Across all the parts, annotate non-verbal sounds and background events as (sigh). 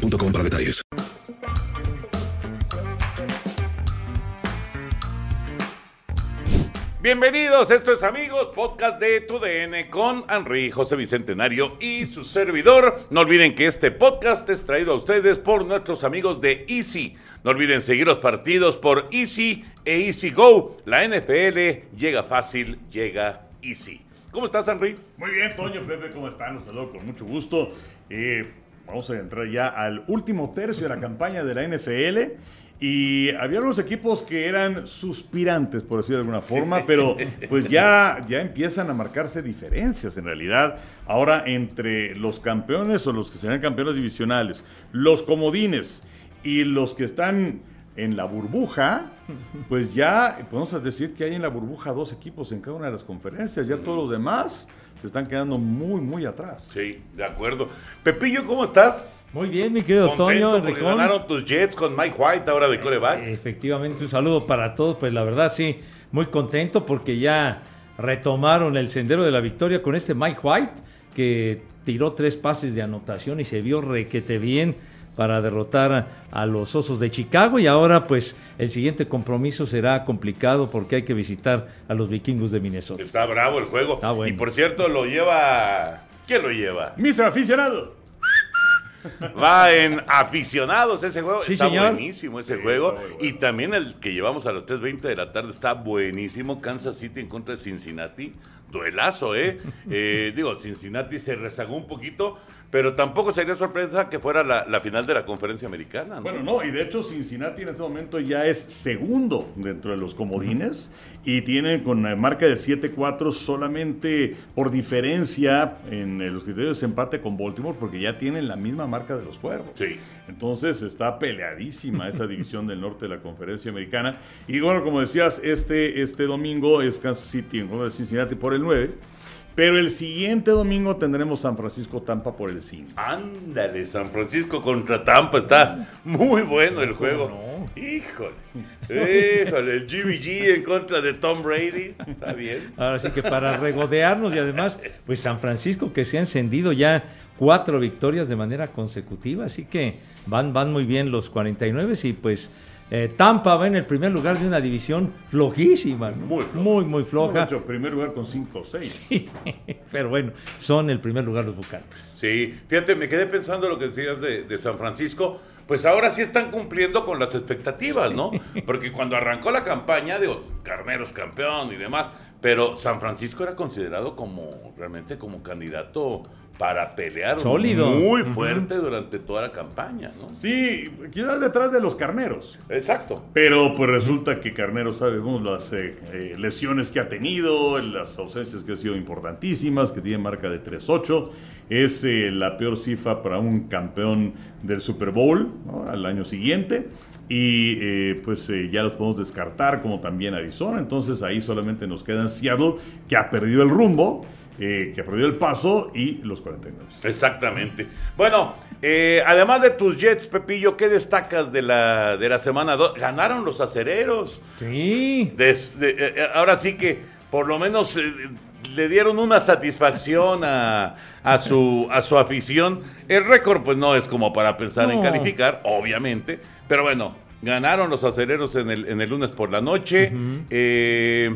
para detalles. Bienvenidos, esto es amigos, podcast de TUDN con Henry José Bicentenario y su servidor. No olviden que este podcast es traído a ustedes por nuestros amigos de Easy. No olviden seguir los partidos por Easy e Easy Go. La NFL llega fácil, llega Easy. ¿Cómo estás, Henry? Muy bien, Toño, Pepe, ¿cómo están? Los saludo con mucho gusto. Eh, vamos a entrar ya al último tercio de la campaña de la NFL. Y había algunos equipos que eran suspirantes, por decirlo de alguna forma, pero pues ya, ya empiezan a marcarse diferencias en realidad. Ahora entre los campeones o los que serán campeones divisionales, los comodines y los que están en la burbuja, pues ya podemos decir que hay en la burbuja dos equipos en cada una de las conferencias. Ya todos los demás se están quedando muy, muy atrás. Sí, de acuerdo. Pepillo, ¿cómo estás? Muy bien, mi querido Toño. Porque ganaron tus Jets con Mike White ahora de coreback. Efectivamente, un saludo para todos. Pues la verdad, sí, muy contento porque ya retomaron el sendero de la victoria con este Mike White que tiró tres pases de anotación y se vio requete bien para derrotar a los Osos de Chicago y ahora pues el siguiente compromiso será complicado porque hay que visitar a los vikingos de Minnesota. Está bravo el juego. Y por cierto lo lleva... ¿Quién lo lleva? Mister Aficionado. Va en aficionados ese juego. está buenísimo ese juego. Y también el que llevamos a las 3.20 de la tarde está buenísimo. Kansas City en contra de Cincinnati. Duelazo, ¿eh? (laughs) eh digo, Cincinnati se rezagó un poquito, pero tampoco sería sorpresa que fuera la, final de la conferencia americana. Bueno, no, y de hecho Cincinnati en este momento ya es segundo dentro de los comodines y tiene con marca de 7-4 solamente por diferencia en los criterios de empate con Baltimore porque ya tienen la misma marca de los cuervos. Sí. Entonces está peleadísima esa división del norte de la conferencia americana. Y bueno, como decías, este, este domingo es Kansas City en contra de Cincinnati por el 9. Pero el siguiente domingo tendremos San Francisco Tampa por el 5. Ándale, San Francisco contra Tampa. Está muy bueno el juego. Híjole. Híjole, el GBG en contra de Tom Brady. Está bien. Ahora sí que para regodearnos y además, pues San Francisco que se ha encendido ya cuatro victorias de manera consecutiva. Así que van, van muy bien los 49 y pues eh, Tampa va en el primer lugar de una división flojísima, muy, muy, muy floja. Hecho, primer lugar con 5 6. (laughs) pero bueno, son el primer lugar los Bucanos. Sí, fíjate, me quedé pensando lo que decías de, San Francisco. Pues ahora sí están cumpliendo con las expectativas, ¿no? Porque cuando arrancó la campaña, digo, Carneros campeón y demás, pero San Francisco era considerado como realmente como candidato para pelear Sólido. muy fuerte durante toda la campaña, ¿no? Sí, quizás detrás de los carneros. Exacto. Pero pues resulta que Carneros sabemos las eh, eh, lesiones que ha tenido, las ausencias que han sido importantísimas, que tiene marca de 3-8. Es eh, la peor cifra para un campeón del Super Bowl al año siguiente. Y pues ya los podemos descartar como también Arizona. Entonces ahí solamente nos quedan Seattle, que ha perdido el rumbo eh, que perdió el paso y los 49. Exactamente. Bueno, eh, además de tus Jets, Pepillo, ¿qué destacas de la, de la semana 2? Ganaron los acereros. Sí. Eh, ahora sí que por lo menos le dieron una satisfacción a, su, a su afición. El récord pues no es como para pensar en calificar, obviamente, pero bueno, ganaron los acereros en el, en el lunes por la noche. eh,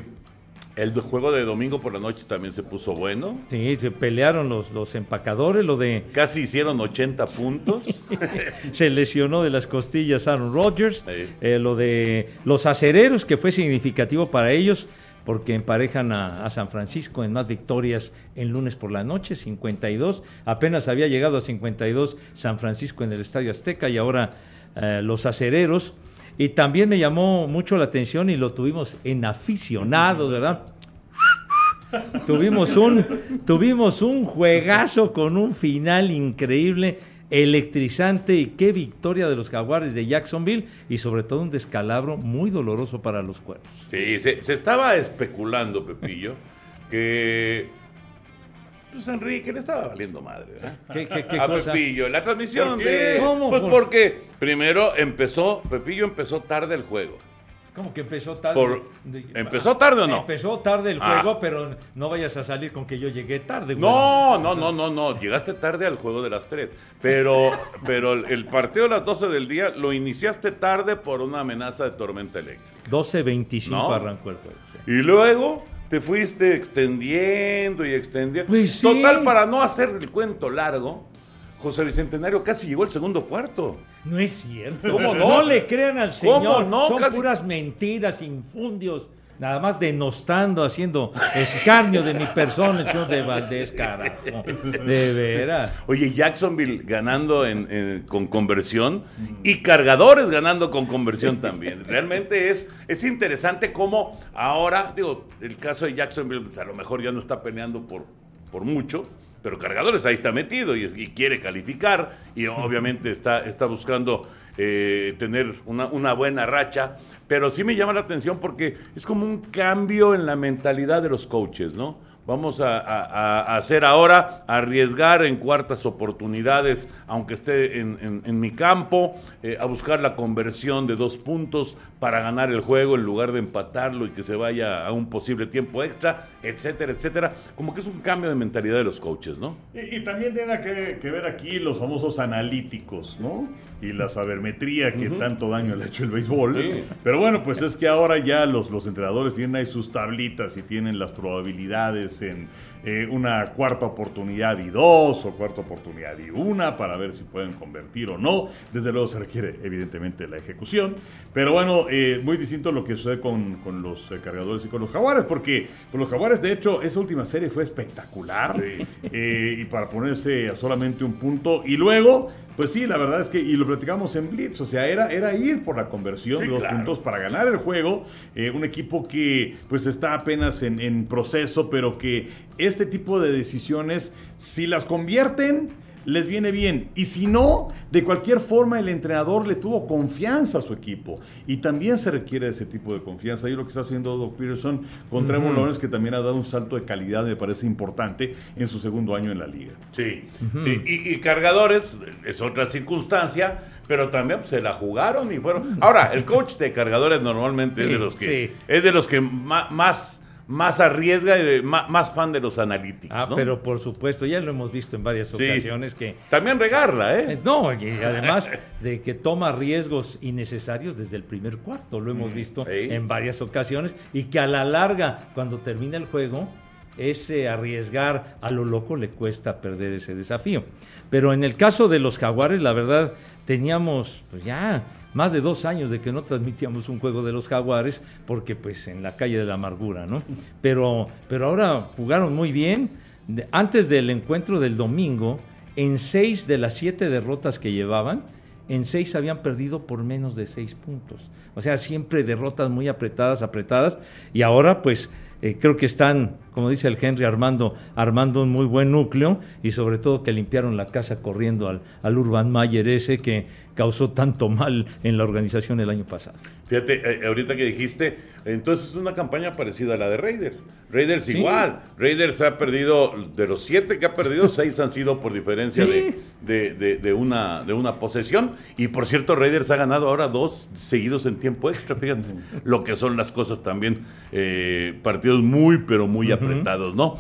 el juego de domingo por la noche también se puso bueno. Sí, se pelearon los, los empacadores, lo de... Casi hicieron 80 puntos. (laughs) se lesionó de las costillas Aaron Rodgers. Eh, lo de los acereros, que fue significativo para ellos, porque emparejan a, San Francisco en más victorias en lunes por la noche, 52. Apenas había llegado a 52 San Francisco en el Estadio Azteca y ahora eh, los acereros y también me llamó mucho la atención y lo tuvimos en aficionados, ¿verdad? tuvimos un, tuvimos un juegazo con un final increíble electrizante y qué victoria de los jaguares de Jacksonville y sobre todo un descalabro muy doloroso para los cuervos. Sí, se, se estaba especulando, Pepillo, que pues Enrique le estaba valiendo madre, ¿verdad? (laughs) ¿Qué, qué, qué a cosa? Pepillo, la transmisión de... ¿Cómo? Pues ¿Por- porque primero empezó, Pepillo empezó tarde el juego. ¿Cómo que empezó tarde? Por- ¿empezó tarde o no? Empezó tarde el Ah. juego, pero no vayas a salir con que yo llegué tarde. güey. No, no, no, no, no, llegaste tarde al juego de las 3, pero, pero el, partido de las 12 del día lo iniciaste tarde por una amenaza de tormenta eléctrica. 12.25 No. arrancó el juego. sí. Y luego te fuiste extendiendo y extendiendo. Pues sí. Total, para no hacer el cuento largo, José Bicentenario casi llegó al segundo cuarto. No es cierto. ¿Cómo no? le crean al ¿Cómo señor. no? Son Casi- puras mentiras, infundios. Nada más denostando, haciendo escarnio de mi persona, el señor de Valdés, carajo. De veras. Oye, Jacksonville ganando con conversión y cargadores ganando con conversión también. Realmente es, es interesante cómo ahora, digo, el caso de Jacksonville pues, a lo mejor ya no está peleando por, por mucho, pero cargadores ahí está metido y, y quiere calificar y obviamente está, está buscando eh, tener una, buena racha. Pero sí me llama la atención porque es como un cambio en la mentalidad de los coaches, ¿no? Vamos a, hacer ahora, arriesgar en cuartas oportunidades, aunque esté en, mi campo, eh, a buscar la conversión de dos puntos para ganar el juego en lugar de empatarlo y que se vaya a un posible tiempo extra, etcétera, etcétera. Como que es un cambio de mentalidad de los coaches, ¿no? Y, también tiene que ver aquí los famosos analíticos, ¿no? Y la sabermetría que tanto daño le ha hecho el béisbol. Sí. Pero bueno, pues es que ahora ya los, los entrenadores tienen ahí sus tablitas y tienen las probabilidades en eh, una cuarta oportunidad y dos, o cuarta oportunidad y una, para ver si pueden convertir o no. Desde luego se requiere, evidentemente, la ejecución. Pero bueno, eh, muy distinto lo que sucede con, con los eh, cargadores y con los jaguares, porque con los jaguares, de hecho, esa última serie fue espectacular. Sí. Y para ponerse a solamente un punto. Y luego, pues sí, la verdad es que, y lo platicamos en Blitz, o sea, era, era ir por la conversión Sí, de claro. puntos para ganar el juego. Un equipo que pues está apenas en, en proceso, pero que este tipo de decisiones, si las convierten, les viene bien. Y si no, de cualquier forma el entrenador le tuvo confianza a su equipo. Y también se requiere ese tipo de confianza. Y lo que está haciendo Doc Peterson con Trevor Lawrence, que también ha dado un salto de calidad, me parece importante, en su segundo año en la liga. Sí, sí. Y, y cargadores es otra circunstancia, pero también pues, se la jugaron y fueron. Ahora, el coach de cargadores normalmente es de los que sí. es de los que más, más arriesga y de- ma- más, fan de los analíticos. Ah, ¿no? pero por supuesto, ya lo hemos visto en varias Sí. ocasiones que También regarla, Eh, ¿eh? No, y además de que toma riesgos innecesarios desde el primer cuarto, lo hemos visto sí. en varias ocasiones, y que a la larga, cuando termina el juego, ese arriesgar a lo loco le cuesta perder ese desafío. Pero en el caso de los jaguares, la verdad, teníamos pues ya más de dos años de que no transmitíamos un juego de los jaguares, porque pues en la calle de la amargura, ¿no? Pero, pero ahora jugaron muy bien. Antes del encuentro del domingo, en seis de las siete derrotas que llevaban, en seis habían perdido por menos de seis puntos. O sea, siempre derrotas muy apretadas, apretadas. Y ahora, pues, eh, creo que están, como dice el Henry Armando, armando un muy buen núcleo y sobre todo que limpiaron la casa corriendo al, al Urban Mayer ese que causó tanto mal en la organización el año pasado. Fíjate, eh, ahorita que dijiste, entonces es una campaña parecida a la de Raiders. Raiders Sí. igual. Raiders ha perdido, de los siete que ha perdido, (laughs) seis han sido por diferencia Sí. de, de- de- de una, de una posesión. Y por cierto, Raiders ha ganado ahora dos seguidos en tiempo extra. Fíjate lo que son las cosas también. eh, partidos muy, pero muy apretados, ¿no?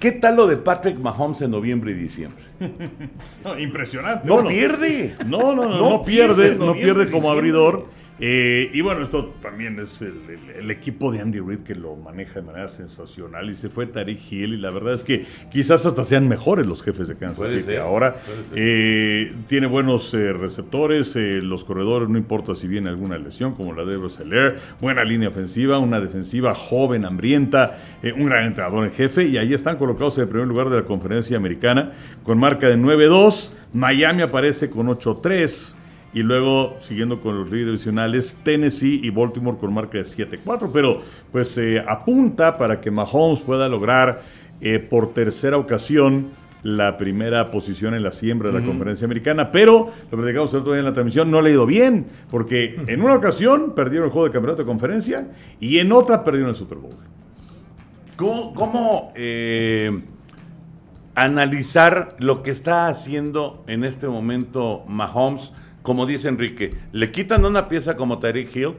¿Qué tal lo de Patrick Mahomes en noviembre y diciembre? (laughs) No, impresionante. No Bueno, pierde. No, no, no, No no, pierde, pierde, no pierde como diciembre. abridor. Eh, y bueno, esto también es el, el- el equipo de Andy Reid que lo maneja de manera sensacional. Y se fue Tariq Hill. Y la verdad es que quizás hasta sean mejores los jefes de Kansas City ser, ahora. Eh, tiene buenos eh, receptores. eh, los corredores, no importa si viene alguna lesión, como la de Roseller. Buena línea ofensiva, una defensiva joven, hambrienta. un gran entrenador en jefe. Y ahí están colocados en el primer lugar de la conferencia americana con marca de 9-2. Miami aparece con 8-3. Y luego, siguiendo con los líderes divisionales, Tennessee y Baltimore con marca de 7-4. Pero pues eh, apunta para que Mahomes pueda lograr eh, por tercera ocasión la primera posición en la siembra de la conferencia americana, pero lo platicamos el otro día en la transmisión, no le ha ido bien, porque en una ocasión perdieron el juego de campeonato de conferencia y en otra perdieron el Super Bowl. ¿Cómo, cómo, eh, analizar lo que está haciendo en este momento Mahomes? Como dice Enrique, le quitan una pieza como Tyreek Hill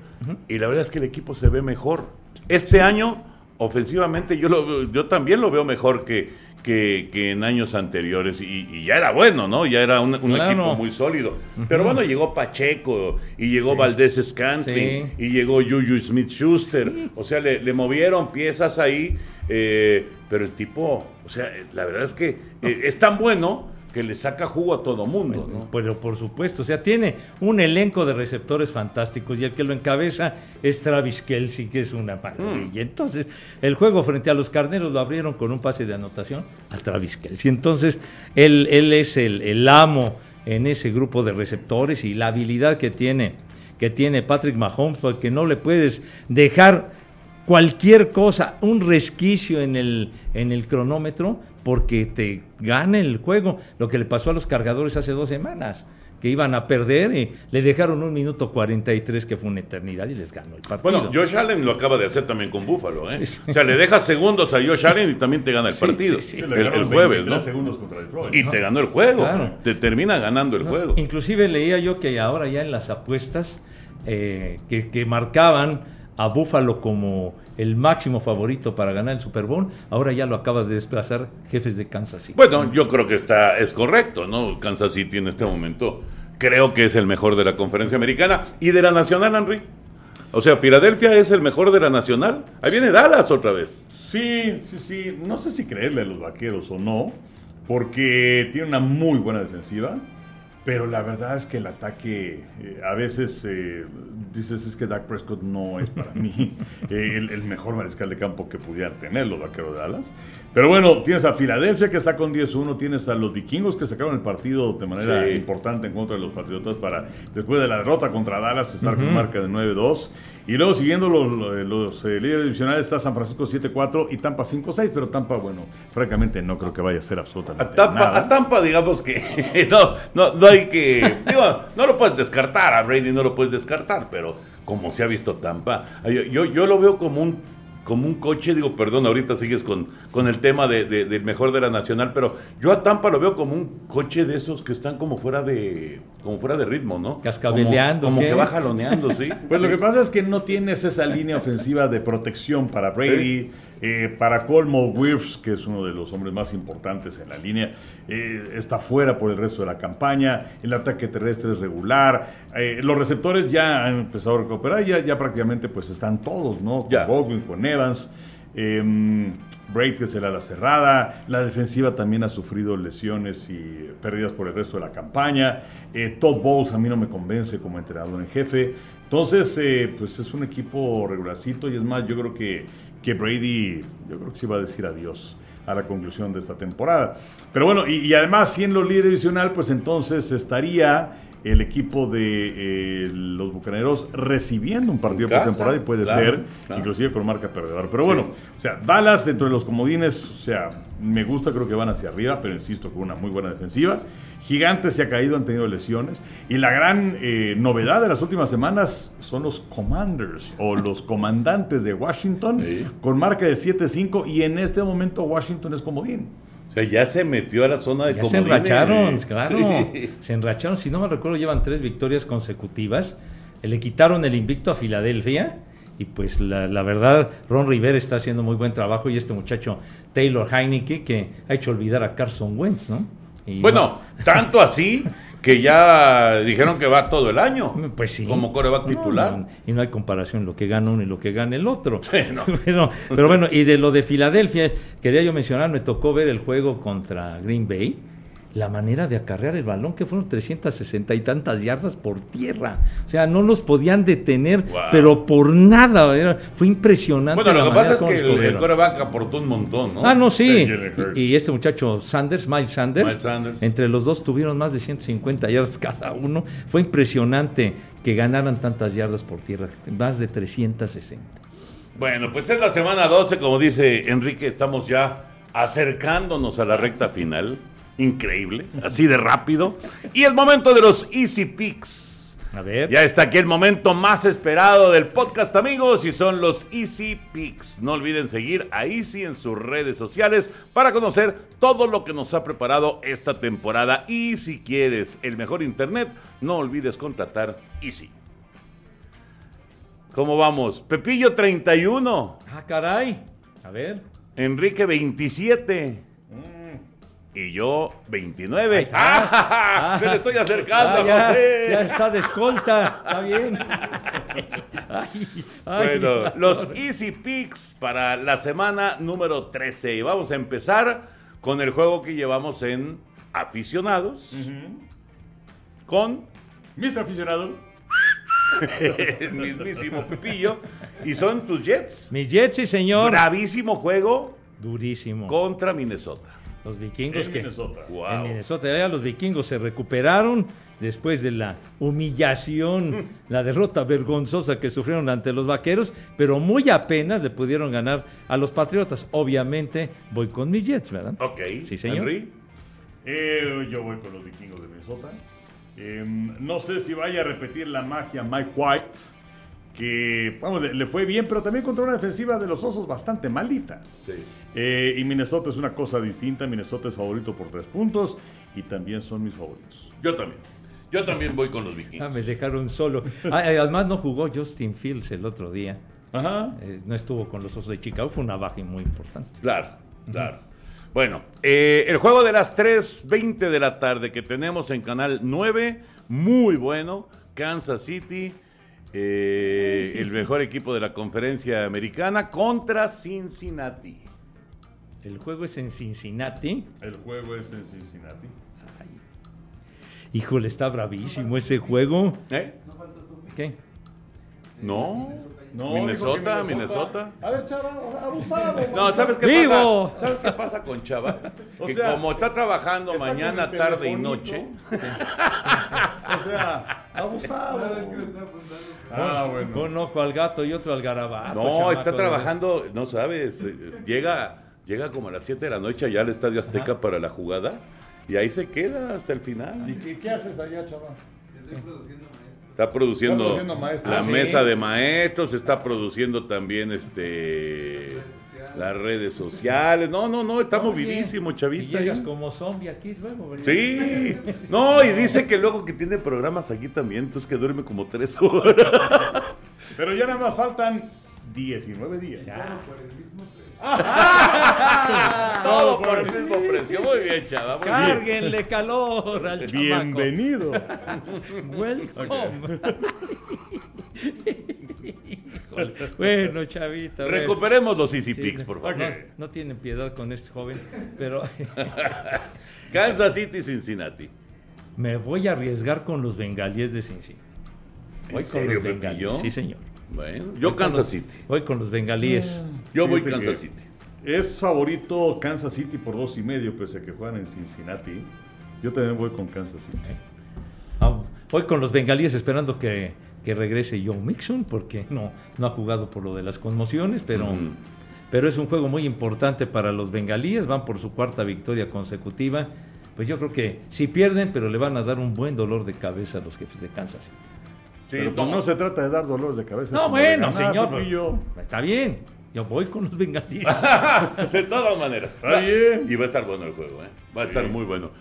y la verdad es que el equipo se ve mejor. Este año, ofensivamente, yo, lo, yo también lo veo mejor que, que, que en años anteriores y, y ya era bueno, ¿no? Ya era un, un Claro. equipo muy sólido. Pero bueno, llegó Pacheco y llegó Valdés Scantling Sí. y llegó Juju Smith Schuster. O sea, le, le movieron piezas ahí, eh, pero el tipo, o sea, la verdad es que eh, es tan bueno que le saca jugo a todo mundo, ¿no? Pero por supuesto, o sea, tiene un elenco de receptores fantásticos y el que lo encabeza es Travis Kelsey, que es una maravilla. Entonces, el juego frente a los carneros lo abrieron con un pase de anotación a Travis Kelsey. Entonces, él, él es el, el amo en ese grupo de receptores y la habilidad que tiene, que tiene Patrick Mahomes, porque no le puedes dejar cualquier cosa, un resquicio en el, en el cronómetro, porque te gana el juego. Lo que le pasó a los cargadores hace dos semanas, que iban a perder y le dejaron un minuto 43, que fue una eternidad, y les ganó el partido. Bueno, Josh Allen lo acaba de hacer también con Buffalo, ¿eh? O sea, le deja segundos a Josh Allen y también te gana el Sí, partido. sí, sí. El, jueves, 23 ¿no? segundos contra Detroit. Y te ganó el juego. Claro. Te termina ganando el No, juego. Inclusive leía yo que ahora ya en las apuestas eh, que, que marcaban a Buffalo como el máximo favorito para ganar el Super Bowl, ahora ya lo acaba de desplazar jefes de Kansas City. Bueno, yo creo que está es correcto, ¿no? Kansas City en este momento creo que es el mejor de la conferencia americana y de la nacional, Henry. O sea, Filadelfia es el mejor de la nacional. Ahí viene Dallas otra vez. Sí, sí, sí. No sé si creerle a los vaqueros o no, porque tiene una muy buena defensiva. Pero la verdad es que el ataque, eh, a veces eh, dices es que Dak Prescott no es para mí (laughs) eh, el, el mejor mariscal de campo que pudieran tener los vaqueros de Dallas. Pero bueno, tienes a Filadelfia que está con 10-1, tienes a los vikingos que sacaron el partido de manera Sí. importante en contra de los Patriotas para, después de la derrota contra Dallas, estar con marca de 9-2. Y luego siguiendo los, líderes divisionales está San Francisco 7-4 y Tampa 5-6, pero Tampa, bueno, francamente no creo que vaya a ser absolutamente A Tampa, nada. a Tampa, digamos que (laughs) no, no, no hay que. Digo, no lo puedes descartar, a Brady no lo puedes descartar, pero como se ha visto Tampa, yo, yo, yo lo veo como un como un coche, digo, perdón, ahorita sigues con, con el tema de, de- del mejor de la nacional, pero yo a Tampa lo veo como un coche de esos que están como fuera de como fuera de ritmo, ¿no? Cascabeleando, Como, que va jaloneando, sí. Pues lo que pasa es que no tienes esa línea ofensiva de protección para Brady, eh, para Colmo Wirfs, que es uno de los hombres más importantes en la línea, eh, está fuera por el resto de la campaña, el ataque terrestre es regular, eh, los receptores ya han empezado a recuperar, ya, ya prácticamente pues están todos, ¿no? Con Ya. Baldwin, con Evans. Eh, Braid, que será la cerrada. La defensiva también ha sufrido lesiones y pérdidas por el resto de la campaña. Eh, Todd Bowles a mí no me convence como entrenador en jefe. Entonces, eh, pues es un equipo regularcito y es más, yo creo que, que Brady, yo creo que sí va a decir adiós a la conclusión de esta temporada. Pero bueno, y, además, siendo líder divisional, pues entonces estaría el equipo de eh, los Bucaneros recibiendo un partido por temporada y puede claro, ser claro. inclusive con marca perdedora. Pero bueno, o sea, Dallas dentro de los comodines, o sea, me gusta, creo que van hacia arriba, pero insisto, con una muy buena defensiva. Gigantes se ha caído, han tenido lesiones. Y la gran eh, novedad de las últimas semanas son los Commanders o (laughs) los comandantes de Washington Sí. con marca de 7-5 y en este momento Washington es comodín. O sea, ya se metió a la zona de Ya se enracharon, claro. Sí. Se enracharon, si no me recuerdo, llevan tres victorias consecutivas. Le quitaron el invicto a Filadelfia. Y pues la, la verdad, Ron Rivera está haciendo muy buen trabajo. Y este muchacho Taylor Heineke, que ha hecho olvidar a Carson Wentz, ¿no? Y Bueno, tanto así (laughs) que ya dijeron que va todo el año. Pues sí. Como coreback No, titular. no, y no hay comparación lo que gana uno y lo que gana el otro. Sí, no. (laughs) pero, pero bueno, y de lo de Filadelfia, quería yo mencionar, me tocó ver el juego contra Green Bay. La manera de acarrear el balón, que fueron 360 y tantas yardas por tierra. O sea, no los podían detener, Wow. pero por nada. era- fue impresionante. Bueno, la lo que pasa es que el, el coreback aportó un montón, ¿no? Ah, no, Sí. Y, y este muchacho Sanders, Miles Sanders, Miles Sanders. entre los dos tuvieron más de 150 yardas cada uno. Fue impresionante que ganaran tantas yardas por tierra, más de 360. Bueno, pues es la semana 12, como dice Enrique, estamos ya acercándonos a la recta final. Increíble, así de rápido. Y el momento de los Easy Picks. A ver. Ya está aquí el momento más esperado del podcast, amigos, y son los Easy Picks. No olviden seguir a Easy en sus redes sociales para conocer todo lo que nos ha preparado esta temporada. Y si quieres el mejor internet, no olvides contratar Easy. ¿Cómo vamos? Pepillo 31, Ah, caray. A ver. Enrique 27. Y yo 29. Ahí está. ¡Ah! (laughs) Me le estoy acercando, Ah, ya, José. ya está de escolta. Está bien. (laughs) Ay, ay. Bueno, los Easy Picks para la semana número 13. Y vamos a empezar con el juego que llevamos en aficionados. Con Mr. Aficionado. (laughs) el mismísimo Pepillo. Y son tus Jets. Mi Jets, sí, señor. Bravísimo juego Durísimo. contra Minnesota. Los vikingos En que. Minnesota. Wow. En Minnesota, ya los vikingos se recuperaron después de la humillación, (laughs) la derrota vergonzosa que sufrieron ante los vaqueros, pero muy apenas le pudieron ganar a los patriotas. Obviamente voy con mis Jets, ¿verdad? Ok. Sí, señor. Henry. Eh, yo voy con los vikingos de Minnesota. Eh, no sé si vaya a repetir la magia Mike White, que vamos, le, le fue bien, pero también contra una defensiva de los osos bastante malita. Sí. Eh, y Minnesota es una cosa distinta. Minnesota es favorito por tres puntos y también son mis favoritos. Yo también. Yo también voy con los Ah, vikingos. me dejaron solo. Ah, Además no jugó Justin Fields el otro día. Ajá. Eh, no estuvo con los Osos de Chicago. Fue una baja muy importante. Claro, claro. Bueno, eh, el juego de las 3.20 de la tarde que tenemos en Canal 9, muy bueno. Kansas City, eh, el mejor equipo de la conferencia americana, contra Cincinnati. El juego es en Cincinnati. El juego es en Cincinnati. Híjole, está bravísimo ese juego. ¿Eh? ¿Qué? No. No, Minnesota, que Minnesota. A ver, chava, abusado. No, ¿sabes qué ¡Vivo! pasa? ¿Sabes qué pasa con Chava? (laughs) O que sea, como está trabajando está mañana, tarde y noche, (laughs) O sea, abusado. Ah, bueno. Un ojo al gato y otro al garabato. No, chamaco, está trabajando, no sabes, llega, llega como a las 7 de la noche allá al Estadio Azteca para la jugada y ahí se queda hasta el ¿Y final. qué, qué haces allá, chava? Está produciendo, Está produciendo maestros. la Ah, ¿sí? mesa de maestros, está produciendo también este las redes sociales. No, no, no, está Oye, movidísimo, Y chavita. llegas ahí. como zombie aquí luego. ¿verdad? Sí, no, y dice que luego que tiene programas aquí también, entonces que duerme como tres horas. Pero ya nada más faltan 19 días. Todo por el mismo precio. Muy bien, chava. muy bien. Cárguenle calor al. Bienvenido. Welcome. (laughs) Bueno, chavita. bueno. Recuperemos los Easy Sí, Picks, por favor. no, no tienen piedad con este joven, pero (laughs) Kansas City, Cincinnati. me voy a arriesgar con los bengalíes de Cincinnati. ¿En Voy con serio, los bengalíes. Sí, señor. Bueno, yo Kansas City. Voy con los bengalíes. Yo voy Kansas City. Es favorito Kansas City por dos y medio, pese a que juegan en Cincinnati. Yo también voy con Kansas City. Ah, voy con los bengalíes esperando que, que regrese Joe Mixon, porque no, no ha jugado por lo de las conmociones, pero, Ujú. pero es un juego muy importante para los bengalíes, van por su cuarta victoria consecutiva. Pues yo creo que si pierden, pero le van a dar un buen dolor de cabeza a los jefes de Kansas City. Pero pues no se trata de dar dolores de cabeza. No, bueno, ganar, señor. Está bien, yo voy con los bengalíes. (laughs) De todas maneras. Está bien. Y va a estar bueno el juego, ¿eh? Va a estar muy bueno.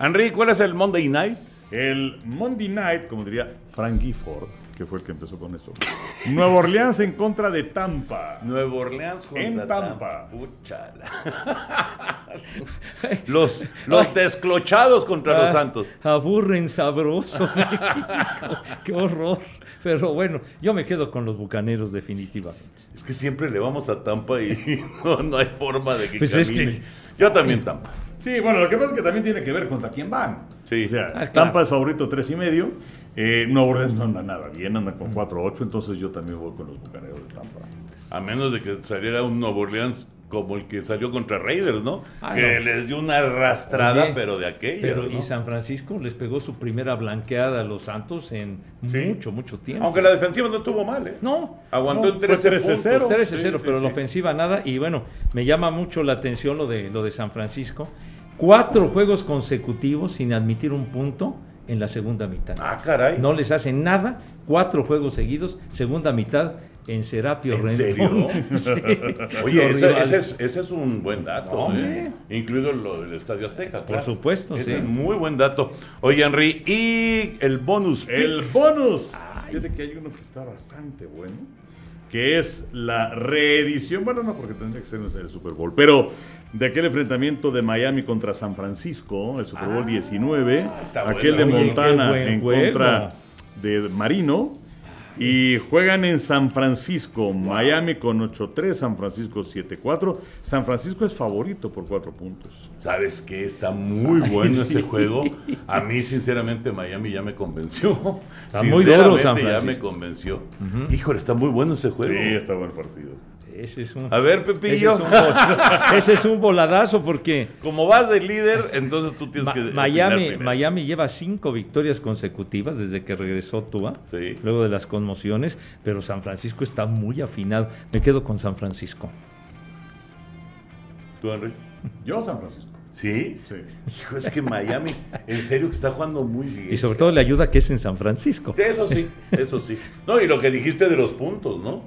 Henry, ¿cuál es el Monday Night? El Monday Night, como diría Frank Gifford, que fue el que empezó con eso. Nueva Orleans en contra de Tampa. Nuevo Orleans contra En Tampa. Puchala. los, los desclochados contra los Ah, Santos. Aburren sabroso. (laughs) Qué horror. Pero bueno, yo me quedo con los bucaneros definitivamente. Es que siempre le vamos a Tampa y (laughs) no, no hay forma de que Pues es camine. que- Yo también Tampa. Sí, bueno, lo que pasa es que también tiene que ver contra quién van. Sí. O sea, Ah, claro. Tampa es favorito tres y medio. Eh, Nueva Orleans no anda nada bien, anda con 4-8, entonces yo también voy con los bucaneros de Tampa. A menos de que saliera un Nuevo Orleans como el que salió contra Raiders, ¿no? Ah, que no. les dio una arrastrada, Oye, pero de aquella. Pero ¿no? y San Francisco les pegó su primera blanqueada a los Santos en Sí. mucho, mucho tiempo. Aunque la defensiva no estuvo mal, ¿eh? No, Aguantó No, 13 13-0. puntos. 13-0, Sí, pero sí, la ofensiva nada. Y bueno, me llama mucho la atención lo de, lo de San Francisco, cuatro juegos consecutivos sin admitir un punto en la segunda mitad. Ah, caray. No les hacen nada, cuatro juegos seguidos, segunda mitad en Serapio ¿En Rendón. serio? (laughs) Sí. (laughs) Oye, ese, es, ese es un buen dato, No, ¿eh? hombre. incluido lo del Estadio Azteca. claro. supuesto, Ese sí. es muy buen dato. Oye, Henry, y el bonus. pick. El bonus. Fíjate que hay uno que está bastante bueno. Que es la reedición. Bueno, no, porque tendría que ser el Super Bowl. Pero de aquel enfrentamiento de Miami contra San Francisco, el Super Bowl 19. Ah, Aquel de bueno. Montana en juego. contra de Marino. Y juegan en San Francisco, Miami con 8-3, San Francisco 7-4. San Francisco es favorito por 4 puntos. ¿Sabes qué? Está muy bueno ese juego. A mí, sinceramente, Miami ya me convenció. Está muy duro San Sinceramente, ya me Francisco. convenció. Híjole, está muy bueno ese juego. Sí, está buen partido. Ese es un, A ver, ese Pepillo. es un, vol- (laughs) ese es un voladazo porque Como vas de líder, entonces tú tienes Ma- que. Miami. Miami lleva cinco victorias consecutivas desde que regresó Tua, Sí. luego de las conmociones, pero San Francisco está muy afinado. Me quedo con San Francisco. ¿Tú, Henry? Yo, San Francisco. ¿Sí? Sí. Hijo, es que Miami, en serio, que está jugando muy bien. Y sobre todo le ayuda que es en San Francisco. Eso sí, eso sí. No, y lo que dijiste de los puntos, ¿no?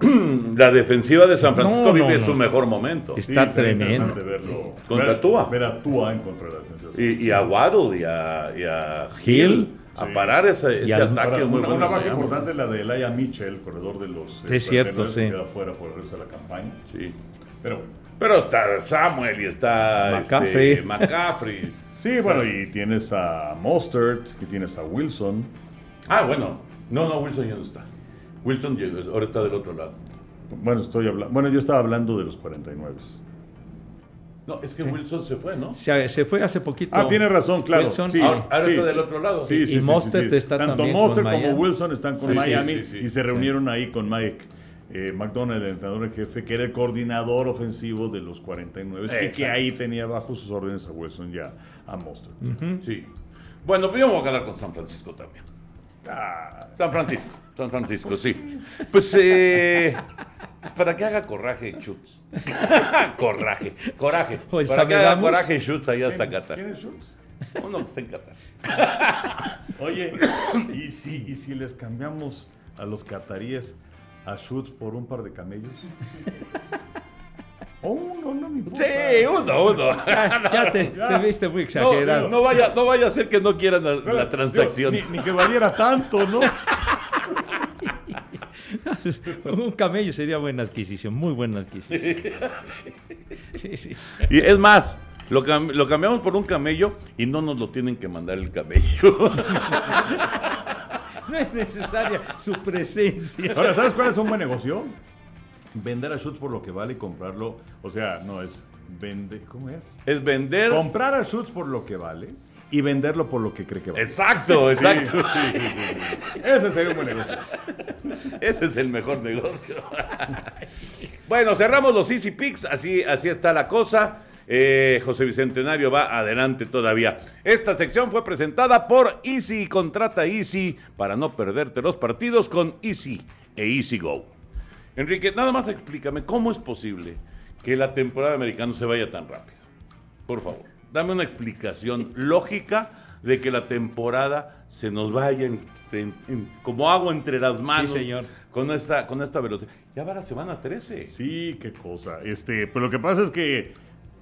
(clears throat) La defensiva de San Francisco No, no, vive no. su mejor momento. Está sería tremendo. interesante Verlo. Contra ver, Tua. Ver a Tua en contra de la defensa. Y, y a Waddle y a, y a Hill. Hill a Sí. parar ese, ese al- ataque muy una, bueno. una baja importante es la de Elia Mitchell, corredor de los. Sí, es cierto, 49, sí. que queda fuera por el resto de la campaña. Sí. Pero bueno. Pero está Samuel y está McCaffrey. este, McCaffrey. (laughs) Sí, bueno, y tienes a Mostert, y tienes a Wilson. Ah, bueno. No, no, Wilson ya no está. Wilson llegó, ahora está del otro lado. Bueno, estoy hablando. Bueno, yo estaba hablando de los 49. No, es que Wilson se fue, ¿no? Se, se fue hace poquito. Ah, tienes razón, claro. Wilson. sí, Ahora- ahora sí. está del otro lado. Sí, Y sí, sí, sí, Mostert sí. está Tanto también Mostert con como Miami. Wilson están con Miami sí, sí. y se reunieron ahí con Mike eh, McDonald, el entrenador en jefe, que era el coordinador ofensivo de los 49 y que Exacto. ahí tenía bajo sus órdenes a Wilson ya a Mostert. Sí. Bueno, pues yo me voy a quedar con San Francisco también. Ah, San Francisco, San Francisco, sí. Pues, eh, para que haga coraje, Schutz. (laughs) coraje, coraje. Pues, para que haga coraje, Schutz, ahí hasta ¿quién- Qatar. ¿Quién es Schultz? Uno que está en Qatar. (laughs) Oye, ¿y si, ¿y si les cambiamos a los cataríes a Schutz por un par de camellos? Uno, no me importa. Sí, uno, uno. Ya, ya (laughs) te, viste muy No, exagerado. no vaya, no vaya a ser que no quieran la, Pero, la transacción. digo, Ni, ni que valiera tanto, ¿no? (laughs) Un camello sería buena adquisición, muy buena adquisición. (laughs) Sí, sí. Y es más, lo, cam- lo cambiamos por un camello y no nos lo tienen que mandar el camello. No es necesaria su presencia. Ahora, ¿sabes cuál es un buen negocio? Vender a Schutz por lo que vale y comprarlo. O sea, no es vende, ¿cómo es? es vender. Comprar a Schutz por lo que vale y venderlo por lo que cree que vale. Exacto, exacto. Sí, sí, sí, sí. Ese sería un buen negocio. Ese es el mejor negocio. bueno, cerramos los Easy Picks, así, así está la cosa. Eh, José Bicentenario va adelante todavía. Esta sección fue presentada por Easy. Contrata Easy para no perderte los partidos con Easy e Easy Go. Enrique, nada más explícame cómo es posible que la temporada americana se vaya tan rápido. Por favor, dame una explicación lógica de que la temporada se nos vaya en- en- en- como agua entre las manos señor. con esta con esta velocidad. Ya va la semana 13. Sí, qué cosa. Este, pero lo que pasa es que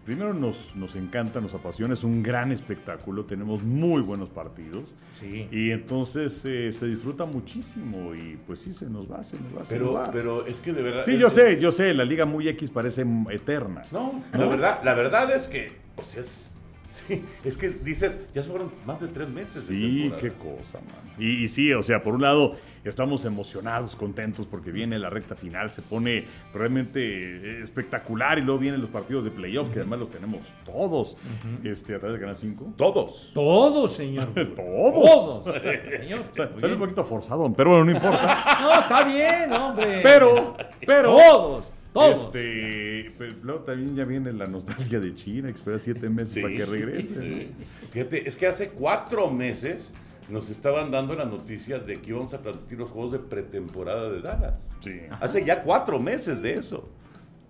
primero nos, nos encanta, nos apasiona, es un gran espectáculo, tenemos muy buenos partidos. Sí. Y entonces eh, se disfruta muchísimo y pues sí, se nos va, se nos va, se nos Pero, va. pero es que de verdad. sí, yo sé, yo sé, la Liga Muy X parece eterna. No, la verdad, la verdad es que, pues es, (laughs) sí, es que dices, ya fueron más de tres meses. Sí, qué cosa, man. Y, y sí, o sea, por un lado estamos emocionados, contentos porque viene la recta final, se pone realmente eh, espectacular y luego vienen los partidos de playoff, que además los tenemos todos este, a través de Canal 5. Todos. Todo, señor. (laughs) Todos. Todo. (laughs) Señor, Sale un poquito forzado, pero bueno, no importa. No, está bien, hombre. Pero, pero. Todos, todos. Este, pero luego también ya viene la nostalgia de China, que espera siete meses Sí, para que sí, regrese. sí. Fíjate, es que hace cuatro meses nos estaban dando la noticia de que íbamos a transmitir los juegos de pretemporada de Dallas. Sí. Hace ya cuatro meses de eso.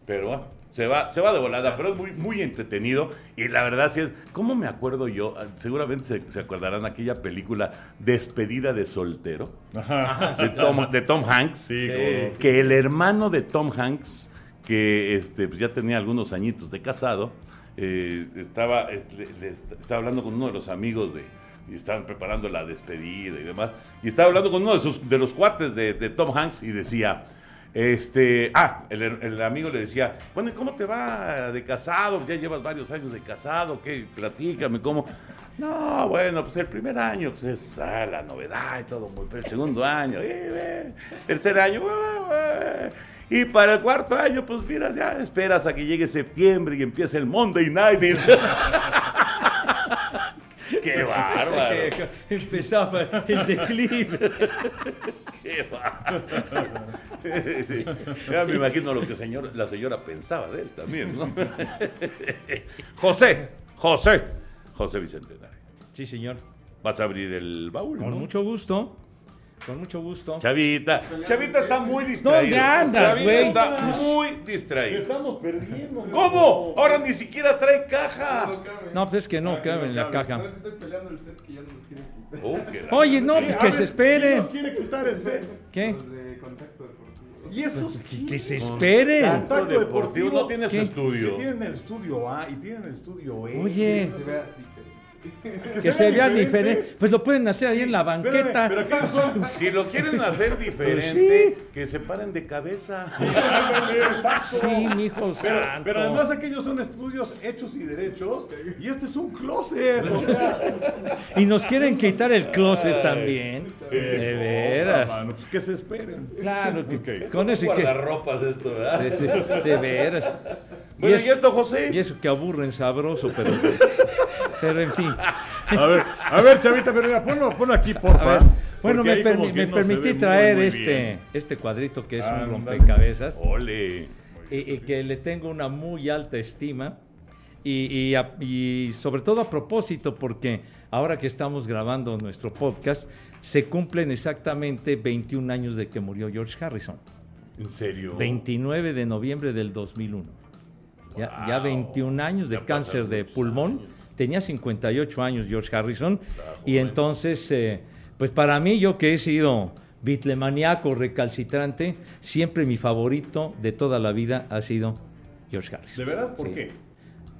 Pero bueno, se va, se va de volada, pero es muy, muy entretenido. Y la verdad sí es, ¿cómo me acuerdo yo? Ah, Seguramente se, se acuerdarán aquella película Despedida de soltero. De Tom, de Tom Hanks. Sí, Que el hermano de Tom Hanks, que este, pues ya tenía algunos añitos de casado, eh, estaba, estaba hablando con uno de los amigos de, y estaban preparando la despedida y demás, y estaba hablando con uno de, sus, los cuates de, Tom Hanks y decía, este, ah, el, amigo le decía, bueno, ¿y cómo te va de casado? Ya llevas varios años de casado, ¿qué? Platícame, ¿cómo? No, bueno, pues el primer año pues es ah, la novedad y todo, pero el segundo año, eh, eh, tercer año, ah, ah, y para el cuarto año, pues mira, ya esperas a que llegue septiembre y empiece el Monday Night. (laughs) ¡Qué bárbaro! (laughs) Empezaba el declive. ¡Qué bárbaro! Ya me imagino lo que señor, la señora pensaba de él también, ¿no? (laughs) José, José, José Bicentenario. Sí, señor. Vas a abrir el baúl, Con ¿no? mucho gusto. Con mucho gusto. Chavita, Chavita está muy distraído. ya andas, Chavita güey. está muy distraído. Estamos perdiendo. ¿Cómo? Ahora ni siquiera trae caja. No, pues es que no, cabe en la caja. No, es que estoy peleando el set que ya no lo quieren quitar. Oh, Oye, no, pues que se ¿quién esperen. nos quiere quitar el set? ¿Qué? Los de contacto deportivo. ¿Y esos Que, que se esperen. Contacto deportivo deportivo no tiene su estudio. Sí tienen el estudio A y tienen el estudio E. Oye. Que se vea diferente. Que se vea diferente. Pues lo pueden hacer ahí en la Espérame, banqueta. Pero. (laughs) Si lo quieren hacer diferente, Pues que se paren de cabeza. Exacto. Sí, mijo Pero, pero además aquellos son estudios hechos y derechos y este es un closet. O sea, Y nos quieren quitar el closet también. De cosa, veras. mano, pues que se esperen. Claro que con eso y que. guardarropas esto, ¿verdad? De, de- de veras. Bueno, es- ¿y esto, José? Y eso que aburren sabroso, pero. (laughs) Pero en fin. A ver, a ver, chavita, pero mira, ponlo, ponlo aquí, A porfa. ver, bueno, me, permi- me no permití muy, traer muy este, bien. este cuadrito que es Ándale. un rompecabezas Ole. y, y que le tengo una muy alta estima. Y, y y sobre todo a propósito, porque ahora que estamos grabando nuestro podcast, se cumplen exactamente 21 años de que murió George Harrison. ¿En serio? 29 de noviembre del 2001. Ya, ya Wow. 21 años de Ya cáncer de pulmón. años. Tenía 58 años George Harrison. Y entonces, eh, pues para mí, yo que he sido bitlemaniaco recalcitrante, siempre mi favorito de toda la vida ha sido George Harrison. ¿De verdad? ¿Por Sí. qué?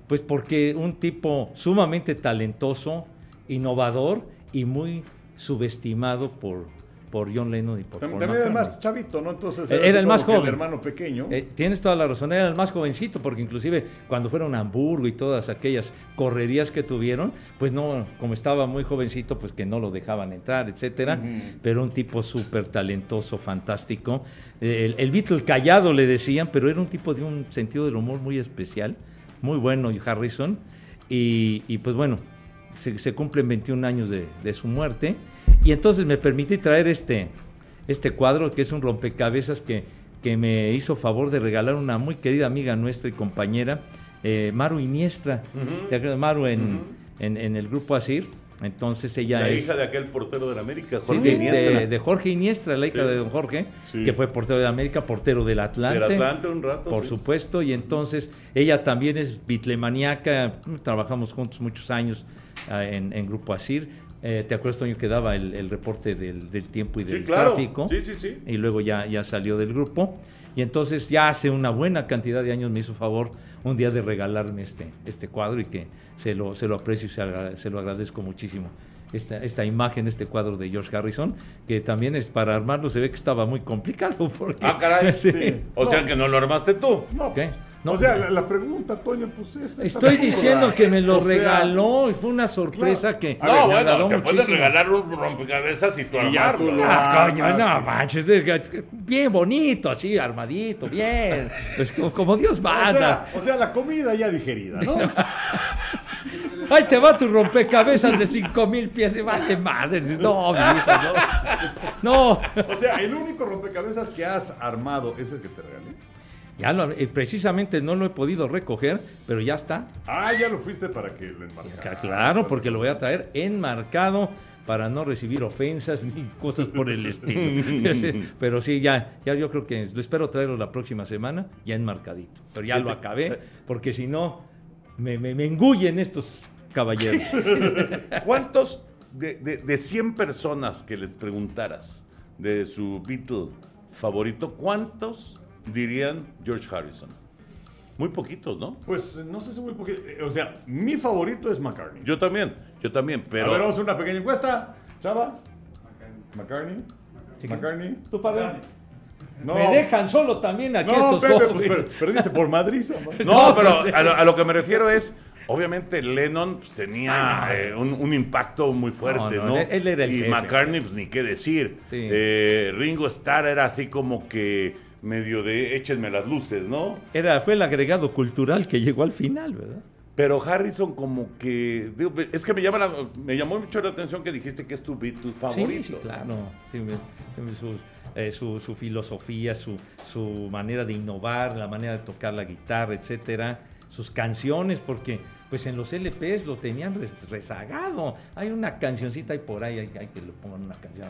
Pues porque un tipo sumamente talentoso, innovador y muy subestimado por, por John Lennon y por Tam- Paul También era el más chavito, ¿no? Entonces Eh, era el más que el joven. hermano pequeño. Eh, tienes toda la razón, era el más jovencito, porque inclusive cuando fueron a Hamburgo y todas aquellas correrías que tuvieron, pues no, como estaba muy jovencito, pues que no lo dejaban entrar, etcétera. Pero un tipo súper talentoso, fantástico. El, el Beatle callado le decían, pero era un tipo de un sentido del humor muy especial, muy bueno, Harrison. Y, y, pues bueno, se, se cumplen 21 años de, de su muerte. Y entonces me permití traer este, este cuadro, que es un rompecabezas que, que me hizo favor de regalar una muy querida amiga nuestra y compañera, eh, Maru Iniestra. ¿Te acuerdas? Maru en, en, en el grupo Asir. Entonces ella La es... hija de aquel portero de la América, Sí, Jorge de, Iniestra. de- de Jorge Iniestra, la hija Sí. de don Jorge, Sí. que fue portero de América, portero del Atlante. Del Atlante un rato, Por sí. supuesto, y entonces ella también es bitlemaniaca, trabajamos juntos muchos años ah, en, en Grupo Asir. Eh, ¿Te acuerdas, Toño, que daba el, el reporte del, del tiempo y del Sí, claro. tráfico? Sí, sí, sí. Y luego ya, ya salió del grupo. Y entonces ya hace una buena cantidad de años me hizo favor un día de regalarme este, este cuadro y que se lo, se lo aprecio y se, agra- se lo agradezco muchísimo. Esta, esta imagen, este cuadro de George Harrison, que también es para armarlo, se ve que estaba muy complicado. (laughs) Porque, Ah, caray. (laughs) Sí. Sí. O sea No. que no lo armaste tú. No, ¿Qué? No. o sea, la, la pregunta, Toño, pues es. Estoy diciendo que me lo O sea, regaló y fue una sorpresa Claro. que no, ver, bueno, te puedes muchísimo. regalar un rompecabezas y tú armarlo. tú Ah, coño, no manches, bien bonito, así, armadito, bien. (laughs) Pues como, como Dios O manda. sea, o sea, la comida ya digerida, ¿no? (laughs) Ahí te va tu rompecabezas de cinco mil pies. Vale madre. No, mi hijo, no. (laughs) No. O sea, el único rompecabezas que has armado es el que te regalé. Ya lo- eh, precisamente no lo he podido recoger, pero ya está. Ah, ya lo fuiste para que lo enmarcara. Claro, porque lo voy a traer enmarcado para no recibir ofensas ni cosas por el estilo. (laughs) Pero sí, ya, ya yo creo que lo espero traerlo la próxima semana, ya enmarcadito. Pero ya lo acabé, porque si no, me, me, me engullen estos caballeros. (laughs) ¿Cuántos de, de, de 100 personas que les preguntaras de su Beatle favorito, cuántos dirían George Harrison? Muy poquitos, ¿no? Pues no sé si muy poquito. O sea, mi favorito es McCartney. Yo también, yo también, pero... A ver, vamos a hacer una pequeña encuesta. Chava. McCartney. McCartney. ¿Tú, padre? No. Me dejan solo también aquí No, estos Pepe, pues, jóvenes. per- perdiste por Madrid. No, pero a lo, a lo que me refiero es, obviamente Lennon pues, tenía eh, un, un impacto muy fuerte, No, ¿no? no, él- él era el y jefe. McCartney, pues ni qué decir. Sí. Eh, Ringo Starr era así como que medio de échenme las luces, ¿no? Era, fue el agregado cultural que llegó al final, ¿verdad? Pero Harrison como que... digo, es que me, llama la- me llamó mucho la atención que dijiste que es tu Beatle favorito. Sí, sí, claro. Sí, su, eh, su, su filosofía, su, su manera de innovar, la manera de tocar la guitarra, etcétera, sus canciones, porque pues en los LPs lo tenían rezagado. Hay una cancioncita ahí por ahí, hay, hay que le pongan una canción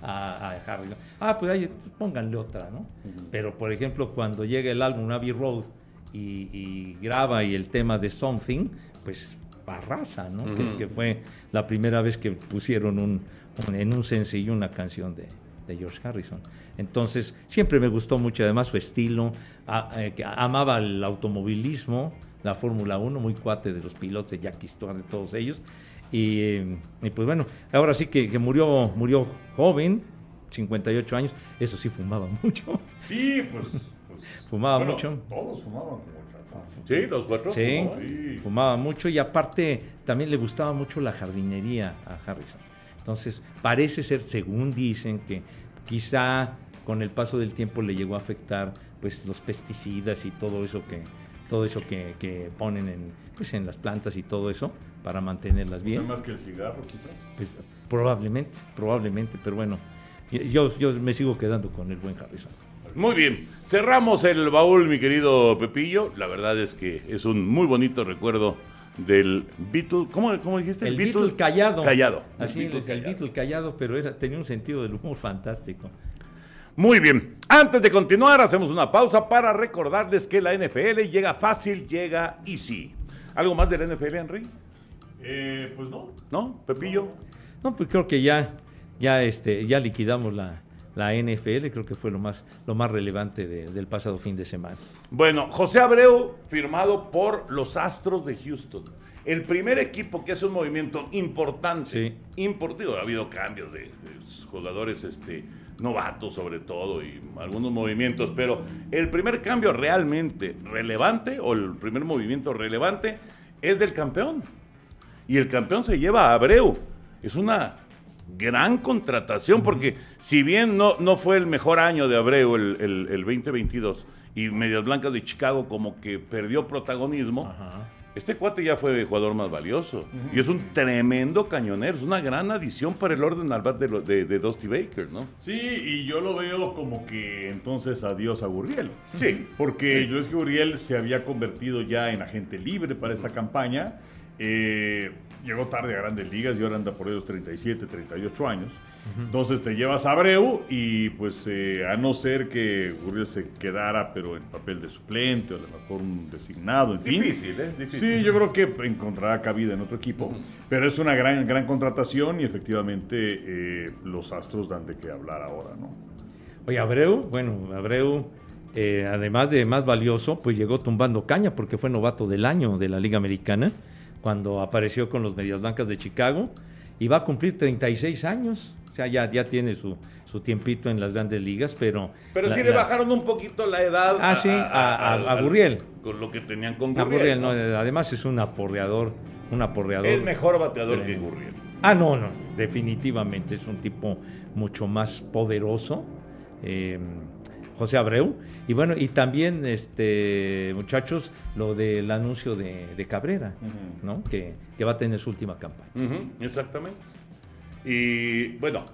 a, a Harry. Ah, pues ahí, pónganle otra, ¿no? Pero por ejemplo, cuando llega el álbum Abbey Road y, y graba y el tema de Something, pues arrasa, ¿no? Que- Ujú. que, fue la primera vez que pusieron un, un- en un sencillo una canción de, de George Harrison. Entonces, siempre me gustó mucho, además su estilo, a- eh, que amaba el automovilismo, la Fórmula 1, muy cuate de los pilotos, de Jackie Stewart, de todos ellos. Y, eh, y pues bueno, ahora sí que, que murió, murió joven, 58 años, eso sí fumaba (laughs) mucho, Sí, pues. pues, fumaba bueno, mucho. Todos fumaban como chafa. Sí, los cuatro. Sí. Sí. fumaba mucho y aparte también le gustaba mucho la jardinería a Harrison. Entonces, parece ser, según dicen, que quizá con el paso del tiempo le llegó a afectar pues los pesticidas y todo eso que todo eso que, que ponen en pues en las plantas y todo eso para mantenerlas bien. Más que el cigarro, quizás. Pues, probablemente, probablemente, pero bueno, yo, yo me sigo quedando con el buen Harrison. Muy bien, cerramos el baúl, mi querido Pepillo. La verdad es que es un muy bonito recuerdo del Beatle. ¿Cómo, cómo dijiste? El Beatle callado. Callado. El Así, Beatle el, callado. Beatle callado, pero era, tenía un sentido del humor fantástico. Muy bien, antes de continuar, hacemos una pausa para recordarles que la NFL llega fácil, llega easy. ¿Algo más de la NFL, Henry? Eh, pues no. ¿No? ¿Pepillo? No, pues creo que ya, ya, este, ya liquidamos la, la NFL, creo que fue lo más, lo más relevante de- del pasado fin de semana. Bueno, José Abreu, firmado por los Astros de Houston. El primer equipo que es un movimiento importante. Sí. Importante. Ha habido cambios de, de jugadores este, novatos, sobre todo, y algunos movimientos. Pero el primer cambio realmente relevante, o el primer movimiento relevante, es del campeón. Y el campeón se lleva a Abreu. Es una gran contratación, porque si bien no, no fue el mejor año de Abreu el, el- el 2022, y Medias Blancas de Chicago como que perdió protagonismo, Ajá. Este cuate ya fue el jugador más valioso. Y es un tremendo cañonero, es una gran adición para el orden al bat de, de, de Dusty Baker, ¿no? Sí, y yo lo veo como que entonces adiós a Gurriel. Sí. Porque Luis Gurriel se había convertido ya en agente libre para esta campaña. Eh, llegó tarde a grandes ligas y ahora anda por ellos 37, 38 años. Entonces te llevas a Abreu y pues eh, a no ser que Gurriel se quedara pero en papel de suplente o a lo mejor un designado, en fin. Difícil, ¿eh? Difícil. Sí, yo creo que encontrará cabida en otro equipo, pero es una gran, gran contratación y efectivamente eh, los Astros dan de qué hablar ahora, ¿no? Oye, Abreu, bueno, Abreu, eh, además de más valioso, pues llegó tumbando caña porque fue novato del año de la Liga Americana cuando apareció con los Medias Blancas de Chicago y va a cumplir 36 años. O sea, ya, ya tiene su, su tiempito en las grandes ligas, pero... Pero la- sí le la- bajaron un poquito la edad. Ah, sí, a- a- a Gurriel. Con lo que tenían con a Gurriel. Gurriel, ¿no? no, además es un aporreador, un aporreador. Es mejor bateador que. Gurriel. Ah, no, no, definitivamente es un tipo mucho más poderoso, eh, José Abreu. Y bueno, y también, este, muchachos, lo del anuncio de, de Cabrera. ¿no? Que, que va a tener su última campaña. Exactamente. Y bueno,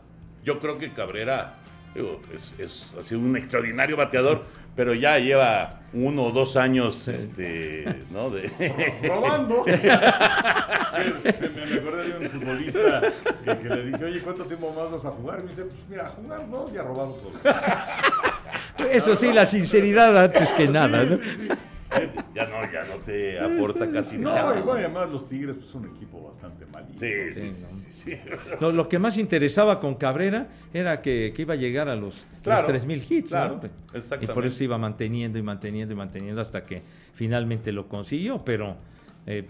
yo creo que Cabrera digo, es, es- ha sido un extraordinario bateador, pero ya lleva uno o dos años, este, ¿no? De, (laughs) robando. (laughs) me, me acordé de un futbolista que, que le dije, oye, ¿cuánto tiempo más vas a jugar? Me dice, pues mira, a jugar no, y a robar dos. Eso sí, la sinceridad antes que nada, ¿no? (laughs) ya no, ya no te aporta casi No, nada. bueno, y además los Tigres pues, son un equipo bastante malito. Sí, Sí, sí, sí, no. sí, sí. Lo, lo que más interesaba con Cabrera era que, que iba a llegar a los, Claro, los 3.000 hits. claro, ¿no? exactamente. Y por eso iba manteniendo y manteniendo y manteniendo hasta que finalmente lo consiguió. Pero eh,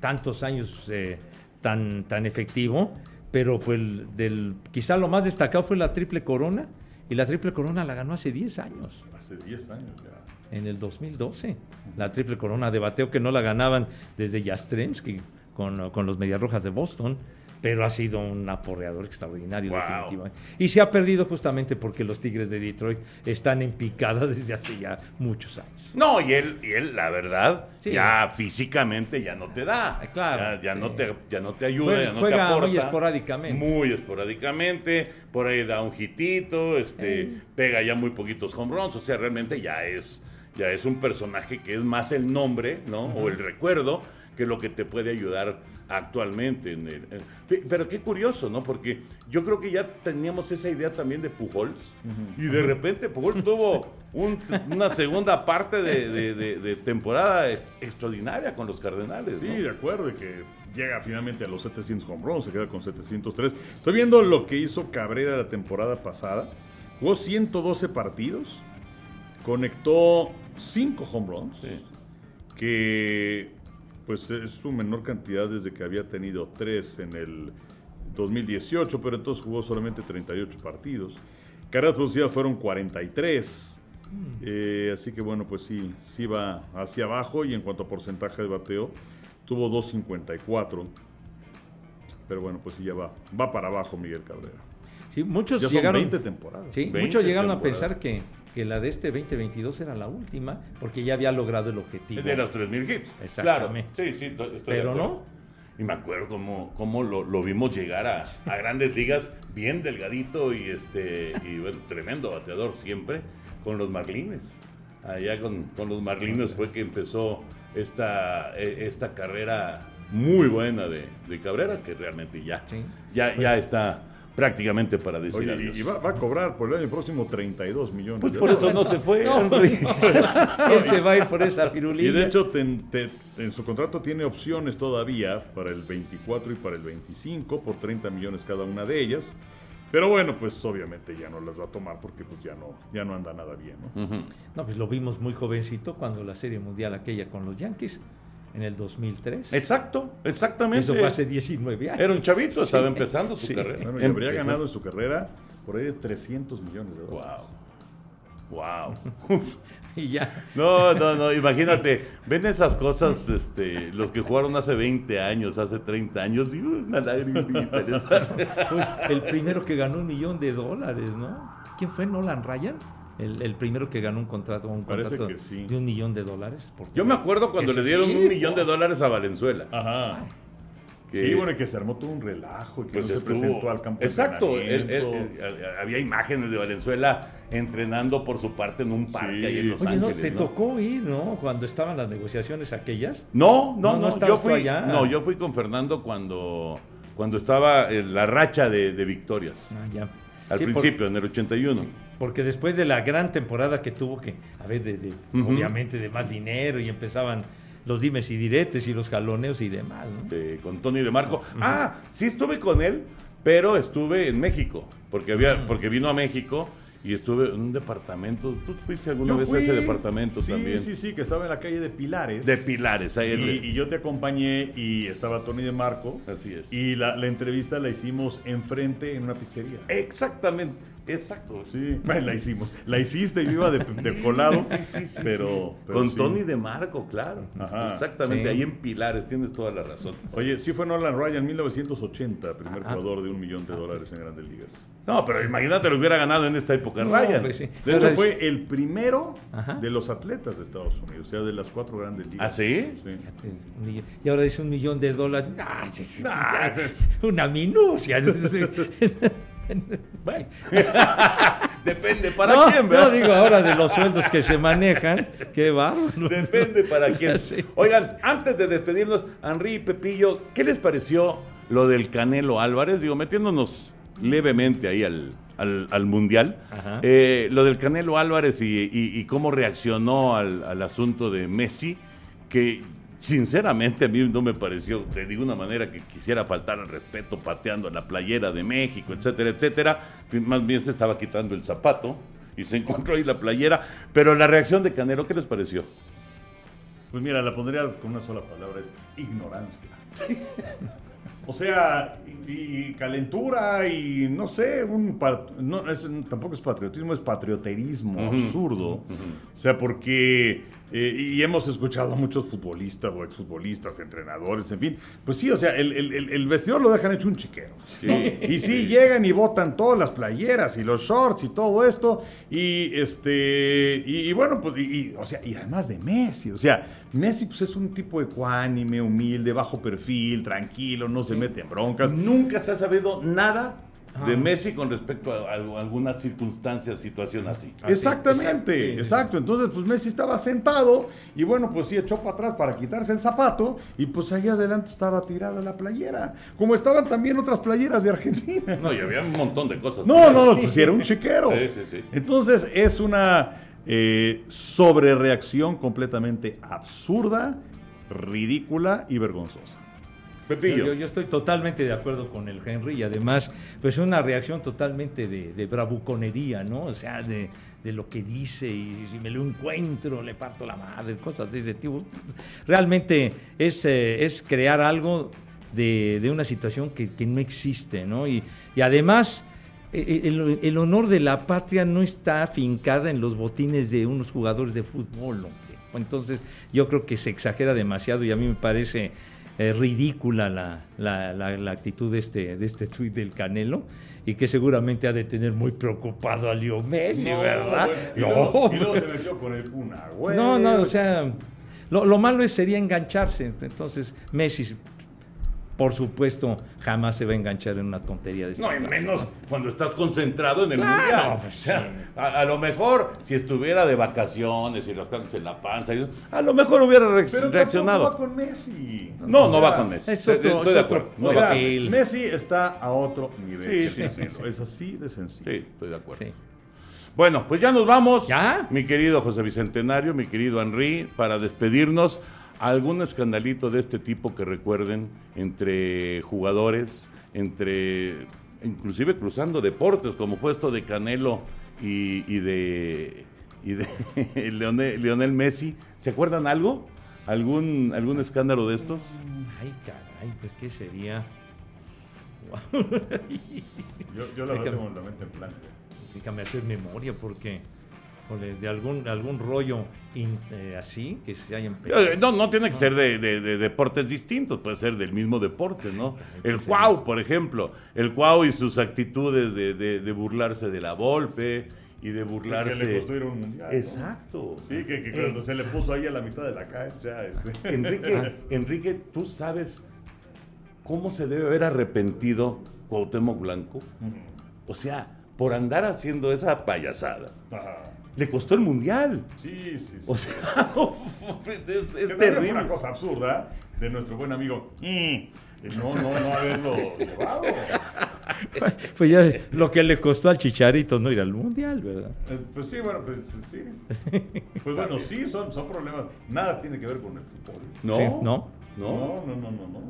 tantos años eh, tan, tan efectivo. Pero pues del, quizá lo más destacado fue la triple corona. Y la triple corona la ganó hace 10 años. Hace 10 años ya. En el 2012. La triple corona de bateo que no la ganaban desde Jastremski con, con los Mediarrojas de Boston, pero ha sido un aporreador extraordinario Wow. definitivamente. Y se ha perdido justamente porque los Tigres de Detroit están en picada (laughs) desde hace ya muchos años. No, y él, y él, la verdad, Sí. ya físicamente ya no te da. Ah, claro, Ya, ya sí. no, te, ya no te ayuda, Juega- ya no juega te aporta. muy esporádicamente. Muy esporádicamente. Por ahí da un hitito, este, pega ya muy poquitos home runs. O sea, realmente ya es, ya es un personaje que es más el nombre, ¿no? O el recuerdo que lo que te puede ayudar actualmente. En el, en- pero qué curioso, ¿no? Porque yo creo que ya teníamos esa idea también de Pujols. Y de repente Pujols tuvo (laughs) un- una segunda parte de, de- de- de temporada extraordinaria con los Cardenales. Sí, de acuerdo, y que llega finalmente a los 700 home runs, se queda con 703. Estoy viendo lo que hizo Cabrera la temporada pasada. Jugó 112 partidos, conectó 5 home runs, Sí. que pues es su menor cantidad desde que había tenido 3 en el 2018, pero entonces jugó solamente 38 partidos. Carreras producidas fueron 43. Eh, así que bueno, pues sí, sí va hacia abajo y en cuanto a porcentaje de bateo, tuvo 2.54. Pero bueno, pues sí ya va, va para abajo Miguel Cabrera. Sí, muchos Ya son llegaron, 20 temporadas. sí, 20 muchos llegaron a pensar que, que la de este 2022 era la última, porque ya había logrado el objetivo. De los 3.000 hits. Exactamente. Claro, sí, sí, to- estoy de Pero acuerdo. no. Y me acuerdo cómo, cómo lo, lo vimos llegar a, a grandes ligas, bien delgadito y este y bueno, tremendo bateador siempre, con los Marlines. Allá con, con los Marlines fue que empezó esta, eh, esta carrera muy buena de, de Cabrera, que realmente ya, Sí. ya, ya está prácticamente para decir Oye, adiós. y, va, va a cobrar por el año próximo 32 millones. Pues por eso no se fue. No, hombre. (laughs) Él se va a ir por esa firulina. Y de hecho, ten- en su contrato tiene opciones todavía para el 24 y para el 25 por 30 millones cada una de ellas. Pero bueno, pues obviamente ya no las va a tomar porque pues ya no, ya no anda nada bien, ¿no? No, pues lo vimos muy jovencito cuando la Serie Mundial aquella con los Yankees en el 2003. Exacto, exactamente. Eso fue hace 19 años. Era un chavito, estaba empezando su Sí. carrera. Bueno, y habría Empezó. ganado en su carrera por ahí de 300 millones de dólares. Wow. Wow. (laughs) Y ya. No, no, no, imagínate, ven esas cosas, este, los que jugaron hace 20 años, hace 30 años, y una lagrimita (laughs) le sale. Pues, el primero que ganó un millón de dólares, ¿no? ¿Quién fue Nolan Ryan? El, el primero que ganó un contrato, un Parece contrato que sí. de un millón de dólares. por- Yo me acuerdo cuando le dieron sí, un millón de dólares a Valenzuela. Ajá. Que- Sí, bueno, y que se armó todo un relajo y que Pues no se estuvo- presentó al campo de Exacto, él- él- entrenamiento. él- había imágenes de Valenzuela entrenando por su parte en un parque Sí. ahí en Los Oye, no, Ángeles. te ¿no? tocó ir, ¿no? Cuando estaban las negociaciones aquellas. No, no, No, no yo fui, allá. no, yo fui con Fernando cuando, cuando estaba en la racha de, de victorias. Ah, ya. Al Sí, por- principio, en el 81. Porque después de la gran temporada que tuvo que, a ver, de, obviamente de más dinero y empezaban los dimes y diretes y los jaloneos y demás, ¿no? de- con Tony de Marco. Ah, sí estuve con él, pero estuve en México, porque había, porque vino a México y estuve en un departamento. ¿Tú fuiste alguna Yo vez fui- a ese departamento sí, también? Sí, sí, que estaba en la calle de Pilares. De Pilares, ahí el- Y, y yo te acompañé y estaba Tony de Marco. Así es. Y la, la entrevista la hicimos enfrente en una pizzería. Exactamente, exacto. Sí, bueno, la hicimos. La hiciste, yo iba de, de colado. Sí, sí, sí, pero, sí. pero con sí. Tony de Marco, claro. Ajá. Exactamente, Sí. ahí en Pilares, tienes toda la razón. Oye, sí fue Nolan Ryan, 1980, primer Ah. jugador de un millón de dólares en Grandes Ligas. No, pero imagínate lo hubiera ganado en esta época, No, Ryan. pues sí. De hecho, fue el primero Ajá. de los atletas de Estados Unidos, o sea, de las cuatro grandes ligas. ¿Ah, sí? Y ahora dice un millón de dólares. Ah, sí, sí, Ah, ya, ese es- Una minucia. (laughs) Bueno. (laughs) Depende para no, quién, no ¿verdad? digo ahora de los sueldos que se manejan. Qué bárbaro. Depende para quién. Sí. Oigan, antes de despedirnos, Henry y Pepillo, ¿qué les pareció lo del Canelo Álvarez? Digo, metiéndonos levemente ahí al, al- al Mundial. Eh, lo del Canelo Álvarez y, y- y cómo reaccionó al, al asunto de Messi, que sinceramente a mí no me pareció de ninguna manera que quisiera faltar al respeto pateando la playera de México, etcétera, etcétera. Más bien se estaba quitando el zapato y se (laughs) encontró ahí la playera. Pero la reacción de Canelo, ¿qué les pareció? Pues mira, la pondría con una sola palabra, es ignorancia. (laughs) O sea, y, calentura y no sé, un no, es- tampoco es patriotismo, es patrioterismo absurdo. O sea, porque, eh, y hemos escuchado a muchos futbolistas o exfutbolistas, entrenadores, en fin. Pues sí, o sea, el, el- vestidor lo dejan hecho un chiquero. ¿no? Y sí, llegan y botan todas las playeras y los shorts y todo esto. Y este, y, y bueno, pues, y, y, o sea, y además de Messi, o sea, Messi pues es un tipo ecuánime, humilde, bajo perfil, tranquilo, no se mete en broncas. Nunca se ha sabido nada de Ah. Messi con respecto a, a alguna circunstancia, situación así. Exactamente, exacto. exacto. Entonces, pues Messi estaba sentado y bueno, pues sí echó para atrás para quitarse el zapato y pues ahí adelante estaba tirada la playera. Como estaban también otras playeras de Argentina. No, y había un montón de cosas. No, no, no, pues sí, era un chequero. Sí, sí, sí. Entonces es una eh, sobrereacción completamente absurda, ridícula y vergonzosa. Yo, estoy totalmente de acuerdo con el Henry y además, pues una reacción totalmente de, bravuconería, ¿no? O sea, de, de lo que dice y si me lo encuentro, le parto la madre, cosas de ese tipo. Realmente es, eh, es crear algo de, de una situación que, que no existe, ¿no? Y, y además, eh, el, el honor de la patria no está afincada en los botines de unos jugadores de fútbol, hombre. Entonces, yo creo que se exagera demasiado y a mí me parece eh, ridícula la, la- la- la actitud de este, de este tuit del Canelo y que seguramente ha de tener muy preocupado a Leo Messi, ¿verdad? Y No, luego, y luego se metió con el Kun Agüero. no, no, o sea, lo, lo malo es, sería engancharse. Entonces, Messi, por supuesto, jamás se va a enganchar en una tontería de esta No, y clase. menos cuando estás concentrado en el Claro, mundial. pues, sí. a, a lo mejor, si estuviera de vacaciones y rascándose en la panza, y eso, a lo mejor hubiera re- Pero reaccionado. tampoco va con Messi. No, O no va con Messi. es otro- Estoy es de otro- acuerdo. No O sea. Messi. Messi está a otro nivel. Sí, sí, sí. Es así de sencillo. Sí, estoy de acuerdo. Sí. Bueno, pues ya nos vamos. ¿Ya? Mi querido José Bicentenario, mi querido Henry, para despedirnos, algún escandalito de este tipo que recuerden entre jugadores, entre inclusive cruzando deportes, como fue esto de Canelo y, y de y de (laughs) Leonel, Lionel Messi. ¿Se acuerdan algo? ¿Algún, algún escándalo de estos? Ay, caray, pues qué sería. Yo, yo la verdad tengo la mente en blanco. Déjame hacer memoria porque jole, de algún algún rollo in- eh, así que se hayan Eh, No, no tiene que ser de, de- de deportes distintos, puede ser del mismo deporte, ¿no? El sí. Cuau, por ejemplo, el Cuau y sus actitudes de, de- de burlarse de la Volpe y de burlarse... Que le costó ir a un mundial. ¿no? Exacto. Sí, que, que cuando se le puso ahí a la mitad de la cancha. Este. Enrique, Enrique, ¿tú sabes cómo se debe haber arrepentido Cuauhtémoc Blanco? O sea, por andar haciendo esa payasada. Ajá. Le costó el mundial. Sí, sí, sí. O sea, (laughs) es, es terrible. una cosa absurda de nuestro buen amigo. mm, de no, no, no haberlo llevado. (laughs) Pues ya lo que le costó al Chicharito no ir al mundial, ¿verdad? Eh, Pues sí, bueno, pues sí. (laughs) Pues bueno, sí, son, son problemas. Nada tiene que ver con el fútbol. No, Sí, ¿no? no. No, no, no, no.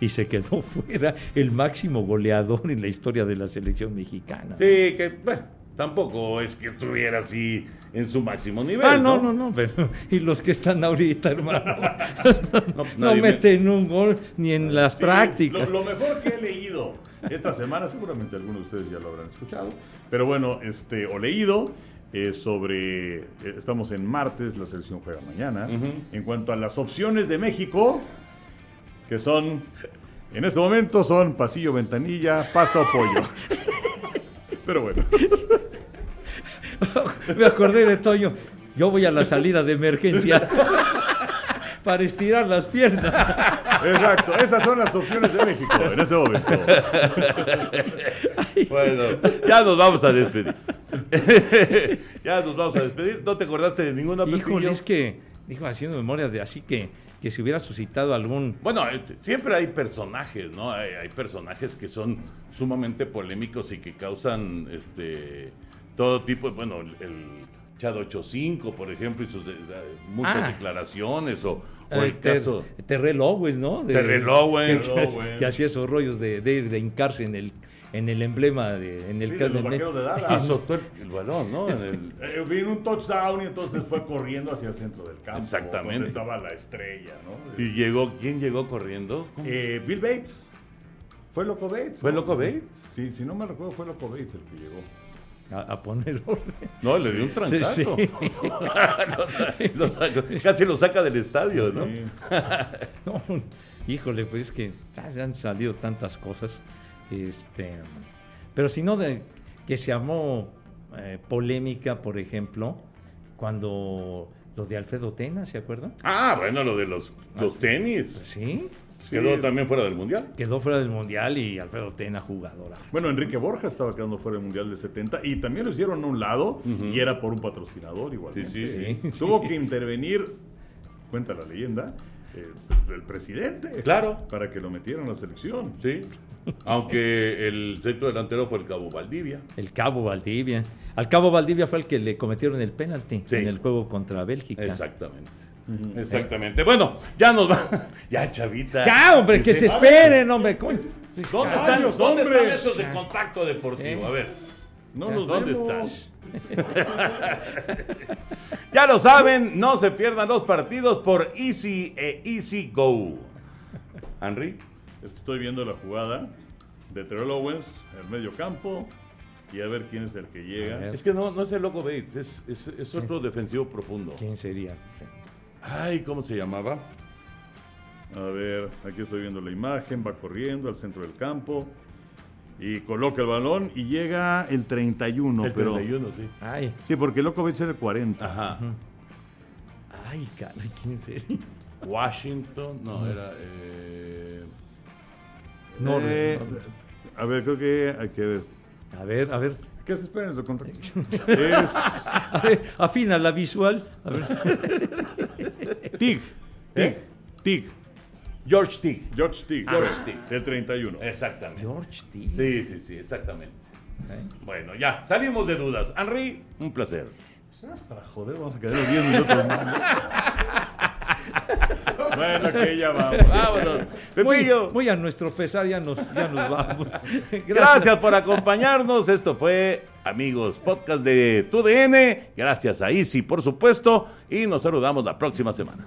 Y se quedó fuera el máximo goleador en la historia de la selección mexicana. Sí, que bueno, tampoco es que estuviera así en su máximo nivel. Ah, no, no, no, pero y los que están ahorita, hermano, (laughs) no, me- meten un gol ni en las Sí, prácticas. Lo, lo mejor que he leído esta semana, seguramente algunos de ustedes ya lo habrán escuchado, pero bueno, este, o leído eh, sobre, eh, estamos en martes, la selección juega mañana, en cuanto a las opciones de México, que son, en este momento son pasillo, ventanilla, pasta o pollo. (laughs) Pero bueno, (laughs) Me acordé de Toño. Yo voy a la salida de emergencia (laughs) para estirar las piernas. Exacto, esas son las opciones de México en ese momento. Bueno, ya nos vamos a despedir. (laughs) ya nos vamos a despedir. ¿No te acordaste de ninguna Híjole, es que, dijo haciendo memoria de así que, que se hubiera suscitado algún. Bueno, este, siempre hay personajes, ¿no? Hay, hay personajes que son sumamente polémicos y que causan este todo tipo, bueno, el, Chad 85, por ejemplo, y sus de- de- muchas Ah. declaraciones, o, o el eh, Ter- caso... Terrell Owens, ¿no? De- Terrell Owens. (laughs) Que, Terrell Owens. que hacía esos rollos de, de, de hincarse en el, en el emblema, de, en el Sí, de los vaqueros de Dallas. Azotó el, el balón, ¿no? En el- (laughs) Eh, vino un touchdown y entonces fue corriendo hacia el centro del campo. Exactamente. Donde estaba la estrella, ¿no? y llegó, ¿quién llegó corriendo? ¿Cómo se- Eh, Bill Bates. Fue Loco Bates. ¿Fue ¿no? Loco Bates? Sí, si no me recuerdo, fue Loco Bates el que llegó. a, a poner orden. No, le dio un trancazo. Sí, sí. (laughs) Lo sacó- casi lo saca del estadio, ¿no? Sí. (laughs) No, híjole, pues es que han salido tantas cosas. Este, pero si no, de, que se armó eh, polémica, por ejemplo, cuando lo de Alfredo Tena, ¿se acuerdan? Ah, bueno, lo de los, los tenis. Sí, Quedó también fuera del mundial. quedó fuera del mundial y Alfredo Tena jugadora. Bueno, Enrique Borja estaba quedando fuera del Mundial de 70 y también lo hicieron a un lado y era por un patrocinador igualmente. Sí, sí, sí. Tuvo que intervenir, cuenta la leyenda, eh, el presidente. Claro. Para que lo metieran a la selección. Sí. Aunque el centro delantero fue el Cabo Valdivia. El Cabo Valdivia. Al Cabo Valdivia fue el que le cometieron el penalti Sí. en el juego contra Bélgica. Exactamente. Exactamente. Bueno, ya nos va. (laughs) Ya, chavita. Ya, hombre, que se ver, esperen, hombre. ¿Cómo? ¿Dónde Caballos, están, ¿dónde están hombres. esos de contacto deportivo? Eh. A ver. No los ¿Dónde vemos. están? (laughs) Ya lo saben, no se pierdan los partidos por Easy e Easy Go. Henry. Estoy viendo la jugada de Terrell Owens, el medio campo, y a ver quién es el que llega. Es que no, no es el loco Bates, es, es, es otro defensivo profundo. ¿Quién sería? Ay, ¿cómo se llamaba? A ver, aquí estoy viendo la imagen, va corriendo al centro del campo y coloca el balón y llega el 31. el pero, 31, sí. Ay, Sí, porque Loco Bates era el 40. Ajá. ay, caray, ¿quién sería? Washington, no, era. eh, No, Eh, no, A ver, creo que hay que ver. A ver, a ver. ¿Qué se espera en su contrato? (laughs) es A ver, Afina la visual. A ver. Tig. ¿Eh? Tig. George T. George Tig. George Tig. El 31. Exactamente. George T. Sí, sí, sí, exactamente. ¿Eh? Bueno, ya, salimos de dudas. Henry, un placer. Para joder, vamos a quedar los 10 minutos más. (laughs) bueno, que ya vamos. (laughs) Vámonos. Muy, Pepillo, muy a nuestro pesar, ya nos, ya nos vamos. (laughs) gracias por acompañarnos. Esto fue, amigos, podcast de TUDN. Gracias a Easy, por supuesto. Y nos saludamos la próxima semana.